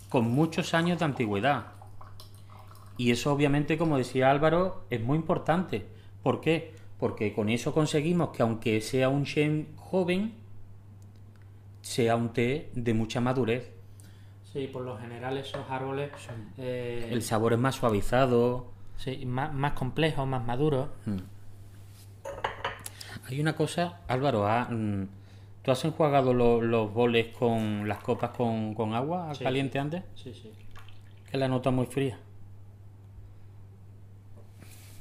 con muchos años de antigüedad. Y eso obviamente, como decía Álvaro, es muy importante. ¿Por qué? Porque con eso conseguimos que aunque sea un Shen joven, sea un té de mucha madurez. Sí, por lo general esos árboles eh, El sabor es más suavizado. sí, más, más complejos, más maduros. Hay una cosa, Álvaro, ah, mm, ¿tú has enjuagado lo- los boles con las copas con, con agua Sí. caliente antes? Sí, sí. Que la nota muy fría.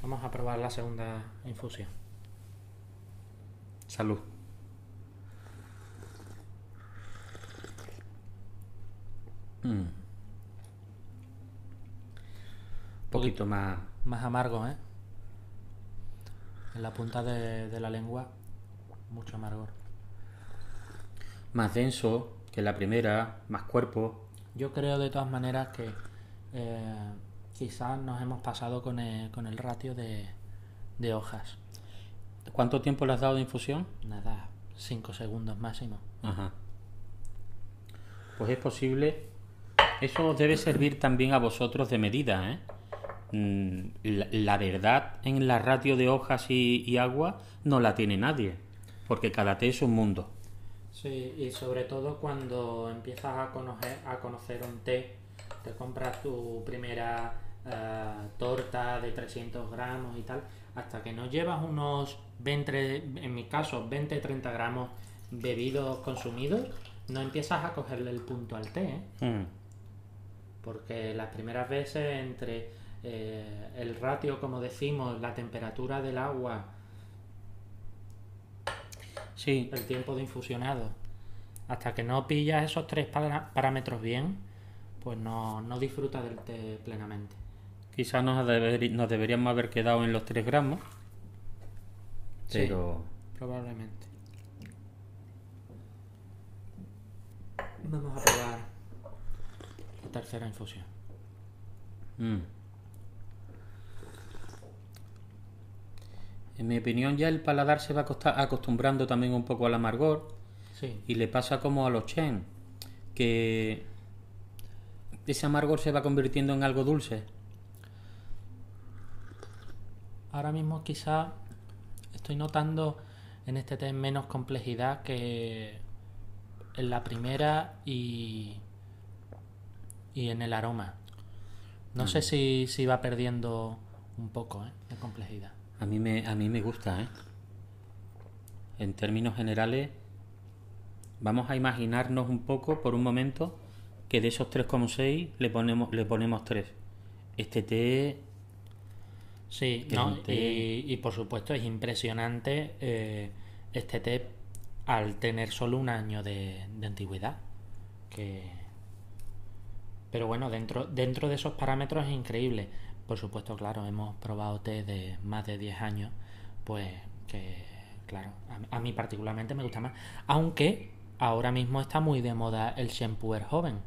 Vamos a probar la segunda infusión. Salud. Mm. Un poquito más. Más amargo, ¿eh? En la punta de, de la lengua, mucho amargor. más denso que la primera, más cuerpo. Yo creo de todas maneras que eh, quizás nos hemos pasado con el, con el ratio de, de hojas. ¿Cuánto tiempo le has dado de infusión? Nada, 5 segundos máximo. Ajá. Pues es posible. Eso os debe servir también a vosotros de medida, ¿eh? Mm, La, la verdad en la ratio de hojas y, y agua no la tiene nadie, porque cada té es un mundo. Sí, y sobre todo cuando empiezas a conocer, a conocer un té, te compras tu primera eh, torta de 300 gramos y tal, hasta que no llevas unos 20, en mi caso, 20-30 gramos bebidos, consumidos, no empiezas a cogerle el punto al té, ¿eh? Mm. Porque las primeras veces entre eh, el ratio, como decimos, la temperatura del agua, Sí, el tiempo de infusionado, hasta que no pillas esos tres parámetros bien, pues no, no disfrutas del té plenamente. quizás nos, nos deberíamos haber quedado en los 3 gramos, Sí. pero Probablemente. Vamos a probar tercera infusión. Mm. En mi opinión ya el paladar se va acostumbrando también un poco al amargor Sí, y le pasa como a los chen, que ese amargor se va convirtiendo en algo dulce. ahora mismo quizá estoy notando en este té menos complejidad que en la primera y, y en el aroma. No sé si, si va perdiendo un poco ¿eh? de complejidad. A mí me, a mí me gusta, ¿eh? En términos generales, vamos a imaginarnos un poco por un momento que de esos 3,6 le ponemos, le ponemos 3. Este té Sí, Es ¿no? un té. Y, y por supuesto es impresionante eh, este té al tener solo un año de, de antigüedad. Que... Pero bueno, dentro, dentro de esos parámetros es increíble. Por supuesto, claro, hemos probado té de más de 10 años, pues que, claro, a, a mí particularmente me gusta más. Aunque ahora mismo está muy de moda el shampooer joven.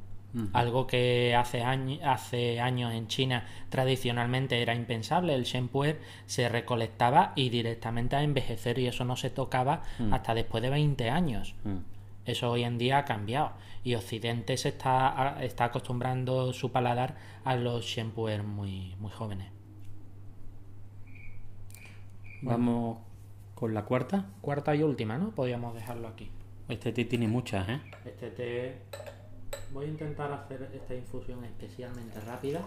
Algo que hace, año- hace años en China tradicionalmente era impensable. El shampooer se recolectaba y directamente a envejecer y eso no se tocaba hasta después de 20 años. mm, Eso hoy en día ha cambiado y Occidente se está, está acostumbrando su paladar a los shampooers muy, muy jóvenes. vamos con la cuarta. Cuarta y última, ¿no? Podríamos dejarlo aquí. Este té tiene muchas, ¿eh? Este té... Voy a intentar hacer esta infusión especialmente rápida.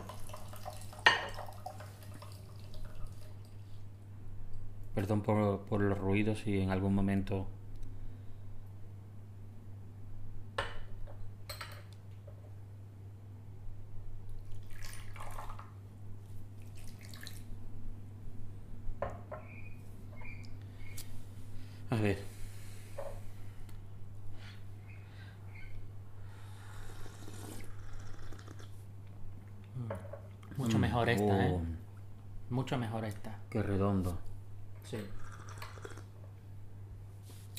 Perdón por, por los ruidos y en algún momento... A ver. mejor esta, ¿eh? Oh, Mucho mejor esta. Qué redondo. Sí.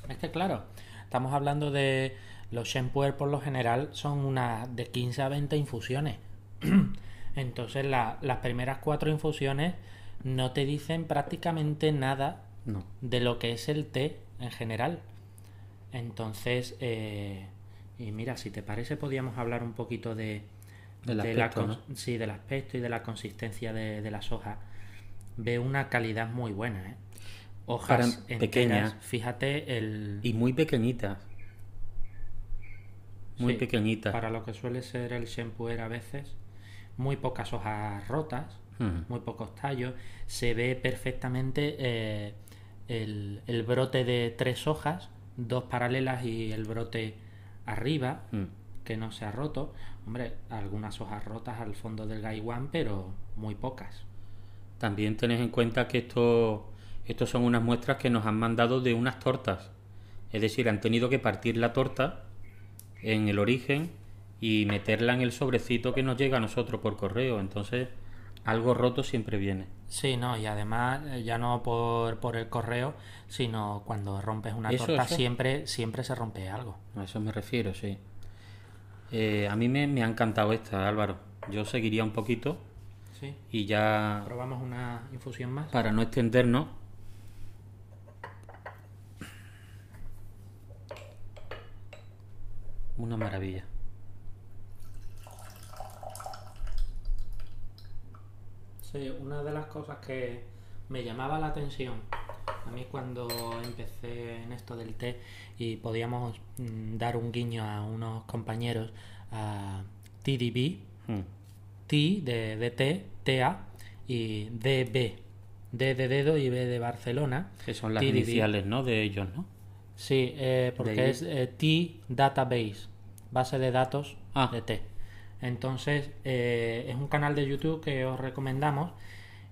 Es que claro, estamos hablando de los shampoos por lo general son unas de 15 a 20 infusiones. Entonces la- las primeras cuatro infusiones no te dicen prácticamente nada No. de lo que es el té en general. Entonces, eh, y mira, si te parece, podíamos hablar un poquito de, Del de la aspecto, cons- sí, del aspecto y de la consistencia de, de las hojas. Ve una calidad muy buena, ¿eh? Hojas enteras. pequeñas. Fíjate el Y muy pequeñitas. Muy Sí, pequeñitas. para lo que suele ser el shampoo a veces, muy pocas hojas rotas, Mm. muy pocos tallos. Se ve perfectamente eh, el, el brote de tres hojas, dos paralelas y el brote arriba, Mm. que no se ha roto. Hombre, algunas hojas rotas al fondo del gaiwan, pero muy pocas. También tened en cuenta que esto, estos son unas muestras que nos han mandado de unas tortas. Es decir, han tenido que partir la torta en el origen y meterla en el sobrecito que nos llega a nosotros por correo. Entonces, algo roto siempre viene. Sí, no, y además eh, ya no por, por el correo, sino cuando rompes una Eso, torta eso. siempre siempre se rompe algo. A eso me refiero, sí. Eh, a mí me, me ha encantado esta, Álvaro. Yo seguiría un poquito Sí. y ya, Probamos una infusión más. para no extendernos, una maravilla. Sí, una de las cosas que me llamaba la atención a mí cuando empecé en esto del té y podíamos mm, dar un guiño a unos compañeros a TDB, Mm. T de, de té, TA y DB, D de dedo y B de Barcelona. Que son las TDB. iniciales, ¿no? De ellos, ¿no? Sí, eh, porque es eh, T Database, base de datos Ah. de T. Entonces, eh, es un canal de YouTube que os recomendamos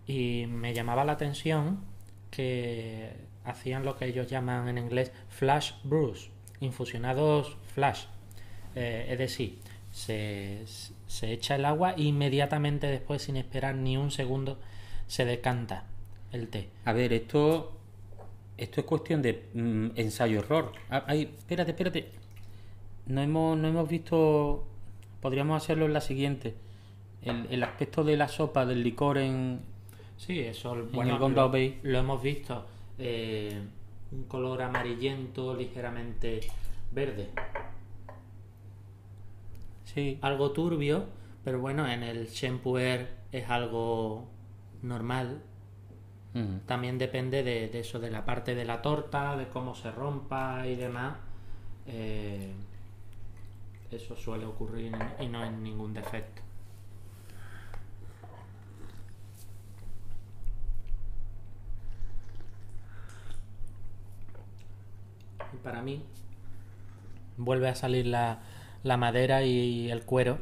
y me llamaba la atención que hacían lo que ellos llaman en inglés flash brews, infusionados flash. Eh, es decir, se, se echa el agua e inmediatamente después, sin esperar ni un segundo, se decanta el té. A ver, esto esto es cuestión de mm, ensayo-error. Ah, ay, espérate, espérate. No hemos, no hemos visto... Podríamos hacerlo en la siguiente. El, el aspecto de la sopa, del licor en... Sí, eso el bueno, Gondao lo, Bay. lo hemos visto. eh, un color amarillento, ligeramente verde. Sí, Algo turbio, pero bueno, en el shampooer es algo normal. También depende de, de eso, de la parte de la torta, de cómo se rompa y demás. Eh, eso suele ocurrir y no es ningún defecto. Y para mí vuelve a salir la, la madera y el cuero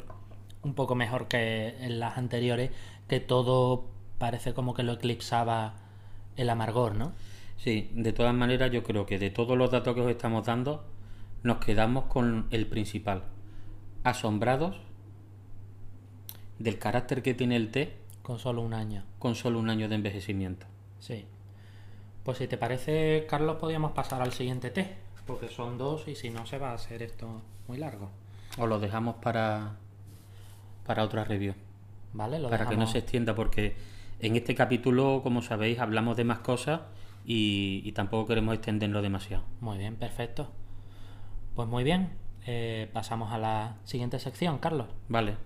un poco mejor que en las anteriores, que todo parece como que lo eclipsaba el amargor, ¿no? Sí, de todas maneras yo creo que de todos los datos que os estamos dando, nos quedamos con el principal. Asombrados del carácter que tiene el té Con solo un año. con solo un año de envejecimiento. Sí. Pues si te parece, Carlos, podríamos pasar al siguiente té, porque son dos y si no se va a hacer esto muy largo. Os lo dejamos para, para otra review. ¿Vale? Lo para que no se extienda, porque en este capítulo, como sabéis, hablamos de más cosas y, y tampoco queremos extenderlo demasiado. Muy bien, perfecto. Pues muy bien. eh, pasamos a la siguiente sección, Carlos. Vale.